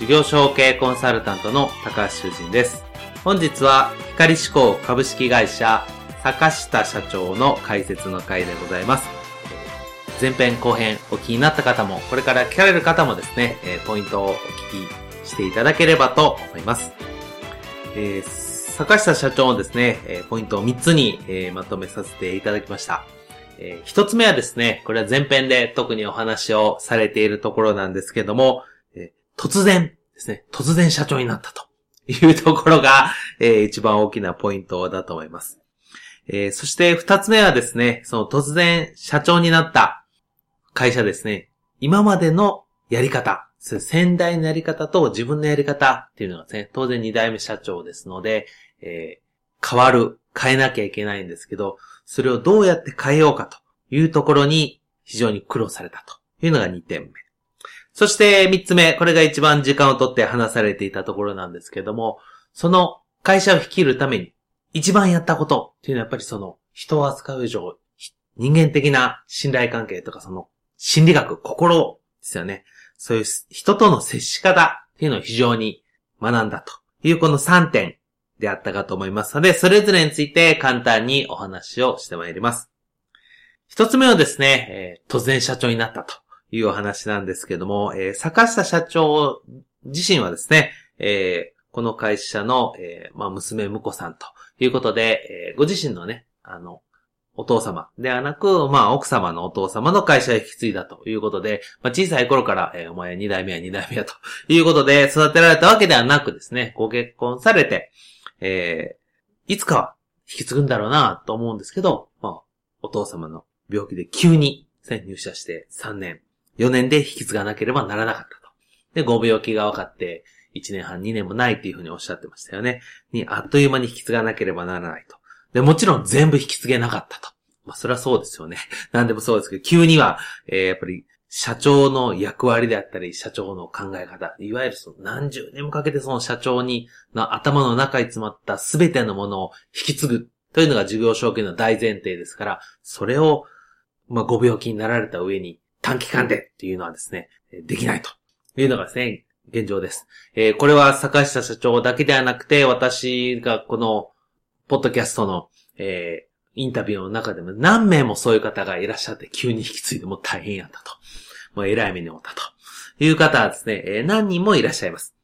事業承継コンサルタントの高橋修人です。本日は光志向株式会社坂下社長の解説の回でございます。前編後編お気になった方も、これから聞かれる方もですね、ポイントをお聞きしていただければと思います。えー、坂下社長のですね、ポイントを3つにまとめさせていただきました。えー、一つ目はですね、これは前編で特にお話をされているところなんですけども、突然ですね、突然社長になったと いうところが、えー、一番大きなポイントだと思います。えー、そして二つ目はですね、その突然社長になった会社ですね、今までのやり方、先代のやり方と自分のやり方っていうのはですね、当然二代目社長ですので、えー、変わる、変えなきゃいけないんですけど、それをどうやって変えようかというところに非常に苦労されたというのが2点目。そして三つ目、これが一番時間をとって話されていたところなんですけども、その会社を率いるために一番やったことっていうのはやっぱりその人を扱う以上、人間的な信頼関係とかその心理学、心ですよね。そういう人との接し方っていうのを非常に学んだというこの3点であったかと思いますので、それぞれについて簡単にお話をしてまいります。一つ目はですね、えー、突然社長になったと。いうお話なんですけども、えー、坂下社長自身はですね、えー、この会社の、えー、まあ、娘婿さんということで、えー、ご自身のね、あの、お父様ではなく、まあ、奥様のお父様の会社を引き継いだということで、まあ、小さい頃から、えー、お前二代目は二代目やということで育てられたわけではなくですね、ご結婚されて、えー、いつかは引き継ぐんだろうなと思うんですけど、まあ、お父様の病気で急に入社して3年。4年で引き継がなければならなかったと。で、ご病気が分かって、1年半、2年もないっていうふうにおっしゃってましたよね。に、あっという間に引き継がなければならないと。で、もちろん全部引き継げなかったと。まあ、それはそうですよね。何でもそうですけど、急には、えー、やっぱり、社長の役割であったり、社長の考え方、いわゆるその何十年もかけてその社長に、の頭の中に詰まった全てのものを引き継ぐというのが事業承継の大前提ですから、それを、まあ、ご病気になられた上に、短期間でっていうのはですね、できないというのがですね、現状です。えー、これは坂下社長だけではなくて、私がこの、ポッドキャストの、えー、インタビューの中でも何名もそういう方がいらっしゃって急に引き継いでも大変やったと。もう偉い目に遭ったという方はですね、えー、何人もいらっしゃいます。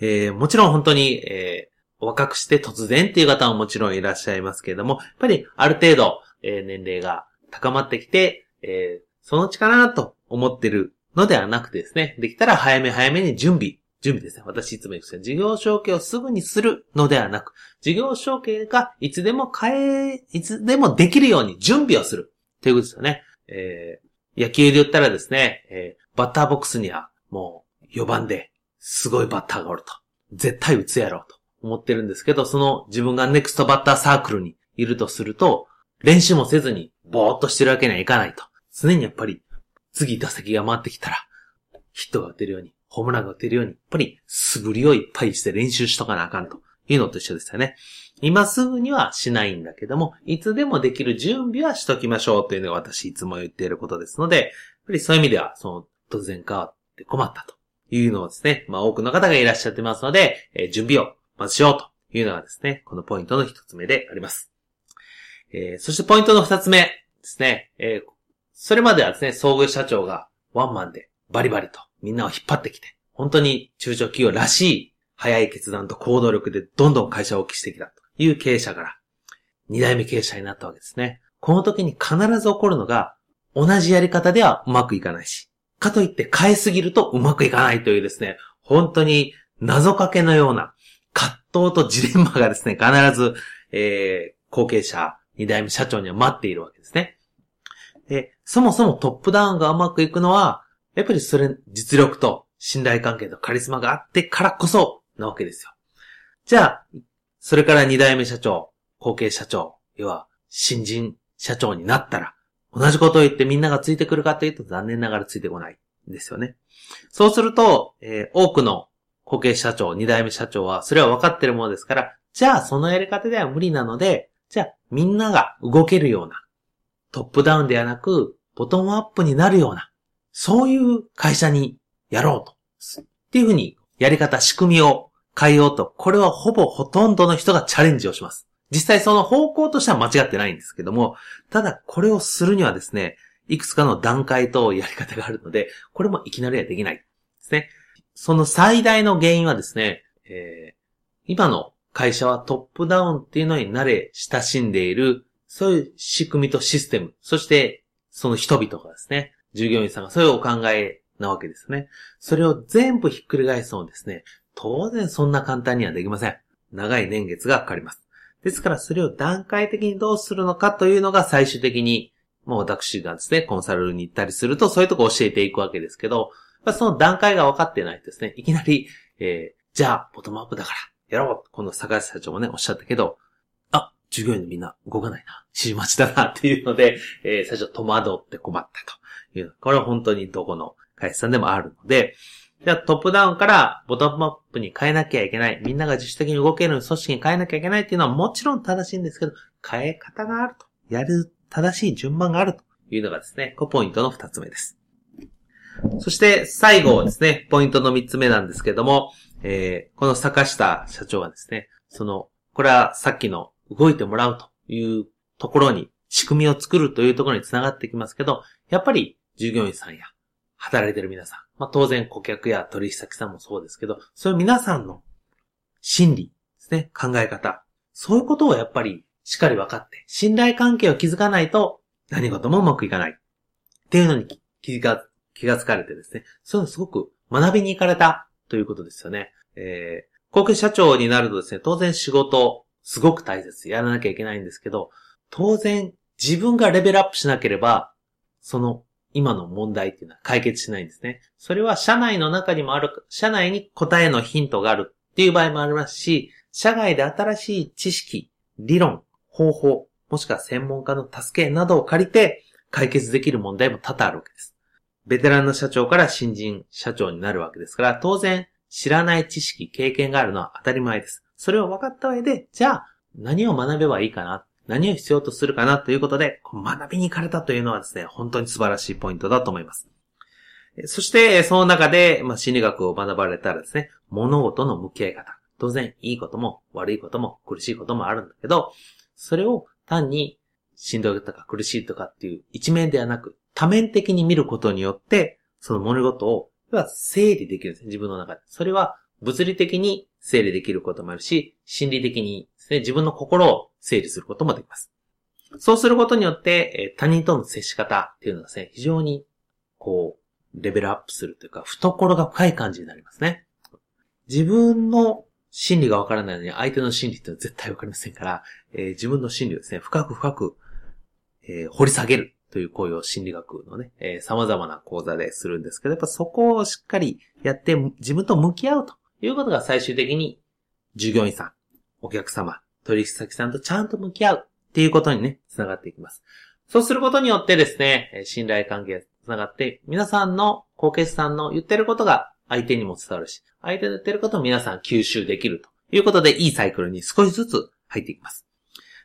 えー、もちろん本当に、えー、若くして突然っていう方ももちろんいらっしゃいますけれども、やっぱりある程度、えー、年齢が高まってきて、えー、そのうちかなと思ってるのではなくてですね、できたら早め早めに準備、準備ですね。私いつも言うんです事業承継をすぐにするのではなく、事業承継がいつでも変え、いつでもできるように準備をする。ということですよね。えー、野球で言ったらですね、えー、バッターボックスにはもう4番ですごいバッターがおると。絶対打つやろうと思ってるんですけど、その自分がネクストバッターサークルにいるとすると、練習もせずにぼーっとしてるわけにはいかないと。常にやっぱり、次打席が回ってきたら、ヒットが打てるように、ホームランが打てるように、やっぱり素振りをいっぱいして練習しとかなあかんというのと一緒ですよね。今すぐにはしないんだけども、いつでもできる準備はしときましょうというのが私いつも言っていることですので、やっぱりそういう意味では、その、突然変わって困ったというのをですね、まあ多くの方がいらっしゃってますので、えー、準備をまずしようというのがですね、このポイントの一つ目であります。えー、そしてポイントの二つ目ですね、えー、それまではですね、創業社長がワンマンでバリバリとみんなを引っ張ってきて、本当に中小企業らしい早い決断と行動力でどんどん会社を大きくしてきたという経営者から、二代目経営者になったわけですね。この時に必ず起こるのが、同じやり方ではうまくいかないし、かといって変えすぎるとうまくいかないというですね、本当に謎かけのような葛藤とジレンマがですね、必ず、えー、後継者、二代目社長には待っているわけですね。で、そもそもトップダウンがうまくいくのは、やっぱりそれ、実力と信頼関係とカリスマがあってからこそなわけですよ。じゃあ、それから二代目社長、後継社長、要は新人社長になったら、同じことを言ってみんながついてくるかというと残念ながらついてこないんですよね。そうすると、えー、多くの後継社長、二代目社長はそれは分かってるものですから、じゃあそのやり方では無理なので、じゃあみんなが動けるような、トップダウンではなく、ボトムアップになるような、そういう会社にやろうと。っていうふうに、やり方、仕組みを変えようと、これはほぼほとんどの人がチャレンジをします。実際その方向としては間違ってないんですけども、ただこれをするにはですね、いくつかの段階とやり方があるので、これもいきなりはできないですね。その最大の原因はですね、えー、今の会社はトップダウンっていうのに慣れ親しんでいる、そういう仕組みとシステム、そしてその人々がですね、従業員さんがそういうお考えなわけですね。それを全部ひっくり返すのですね、当然そんな簡単にはできません。長い年月がかかります。ですからそれを段階的にどうするのかというのが最終的に、もう私がですね、コンサルに行ったりするとそういうとこ教えていくわけですけど、その段階が分かってないですね、いきなり、えー、じゃあ、ボトムアップだからやろうこの坂橋社長もね、おっしゃったけど、従業員のみんな動かないな。指示待ちだなっていうので、えー、最初戸惑って困ったという。これは本当にどこの会社さんでもあるので、じゃあトップダウンからボトムアップに変えなきゃいけない。みんなが自主的に動ける組織に変えなきゃいけないっていうのはもちろん正しいんですけど、変え方があると。やる正しい順番があるというのがですね、こポイントの二つ目です。そして最後ですね、ポイントの三つ目なんですけども、えー、この坂下社長はですね、その、これはさっきの動いてもらうというところに仕組みを作るというところにつながってきますけど、やっぱり従業員さんや働いてる皆さん、まあ当然顧客や取引先さんもそうですけど、そういう皆さんの心理ですね、考え方、そういうことをやっぱりしっかり分かって、信頼関係を築かないと何事もうまくいかない。っていうのに気が、気がつかれてですね、そういうのすごく学びに行かれたということですよね。えー、後継社長になるとですね、当然仕事、すごく大切。やらなきゃいけないんですけど、当然自分がレベルアップしなければ、その今の問題っていうのは解決しないんですね。それは社内の中にもある、社内に答えのヒントがあるっていう場合もありますし、社外で新しい知識、理論、方法、もしくは専門家の助けなどを借りて解決できる問題も多々あるわけです。ベテランの社長から新人社長になるわけですから、当然知らない知識、経験があるのは当たり前です。それを分かった上で、じゃあ何を学べばいいかな？何を必要とするかな？ということで、学びに行かれたというのはですね、本当に素晴らしいポイントだと思います。そして、その中で、まあ、心理学を学ばれたらですね、物事の向き合い方。当然、いいことも悪いことも苦しいこともあるんだけど、それを単にしんどいとか苦しいとかっていう一面ではなく、多面的に見ることによって、その物事を、整理できるんですね、自分の中で。それは物理的に整理できることもあるし、心理的にですね、自分の心を整理することもできます。そうすることによって、え他人との接し方っていうのがですね、非常に、こう、レベルアップするというか、懐が深い感じになりますね。自分の心理がわからないのに、相手の心理っていうのは絶対わかりませんから、えー、自分の心理をですね、深く深く、えー、掘り下げるという行為を心理学のね、えー、様々な講座でするんですけど、やっぱそこをしっかりやって、自分と向き合うということが最終的に、従業員さん、お客様、取引先さんとちゃんと向き合うっていうことにね、つながっていきます。そうすることによってですね、信頼関係がつながって、皆さんの後継さんの言ってることが相手にも伝わるし、相手の言ってることを皆さん吸収できるということで、いいサイクルに少しずつ入っていきます。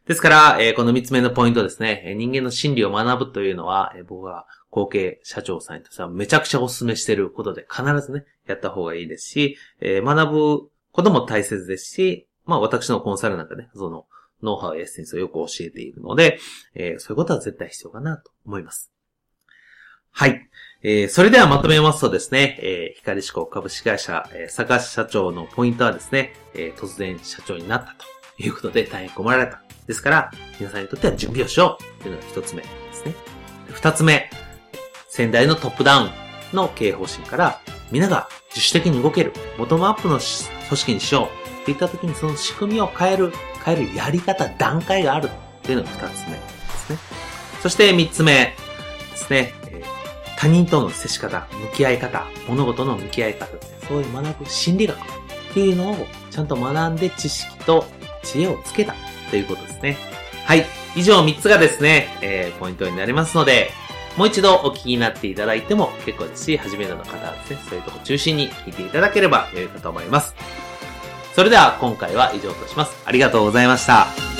ですから、えこの三つ目のポイントですね、人間の心理を学ぶというのは、え僕は後継社長さんにとってはめちゃくちゃお勧めしていることで、必ずね、やった方がいいですし、え学ぶことも大切ですし、まあ私のコンサルなんかね、その、ノウハウエッセンスをよく教えているので、えー、そういうことは絶対必要かなと思います。はい。えー、それではまとめますとですね、えー、光志向株式会社、えー、坂社長のポイントはですね、えー、突然社長になったということで大変困られた。ですから、皆さんにとっては準備をしようというのが一つ目ですね。二つ目、先代のトップダウンの経営方針から、皆が自主的に動ける、ボトムアップの組織にしようっていった時にその仕組みを変える、変えるやり方、段階があるっていうのが二つ目ですね。そして三つ目ですね。他人との接し方、向き合い方、物事の向き合い方、そういう学ぶ心理学っていうのをちゃんと学んで知識と知恵をつけたということですね。はい。以上3つがですね、えーポイントになりますので、もう一度お聞きになっていただいても結構ですし、初めての方はですね、そういうとこ中心に聞いていただければ良いかと思います。それでは今回は以上とします。ありがとうございました。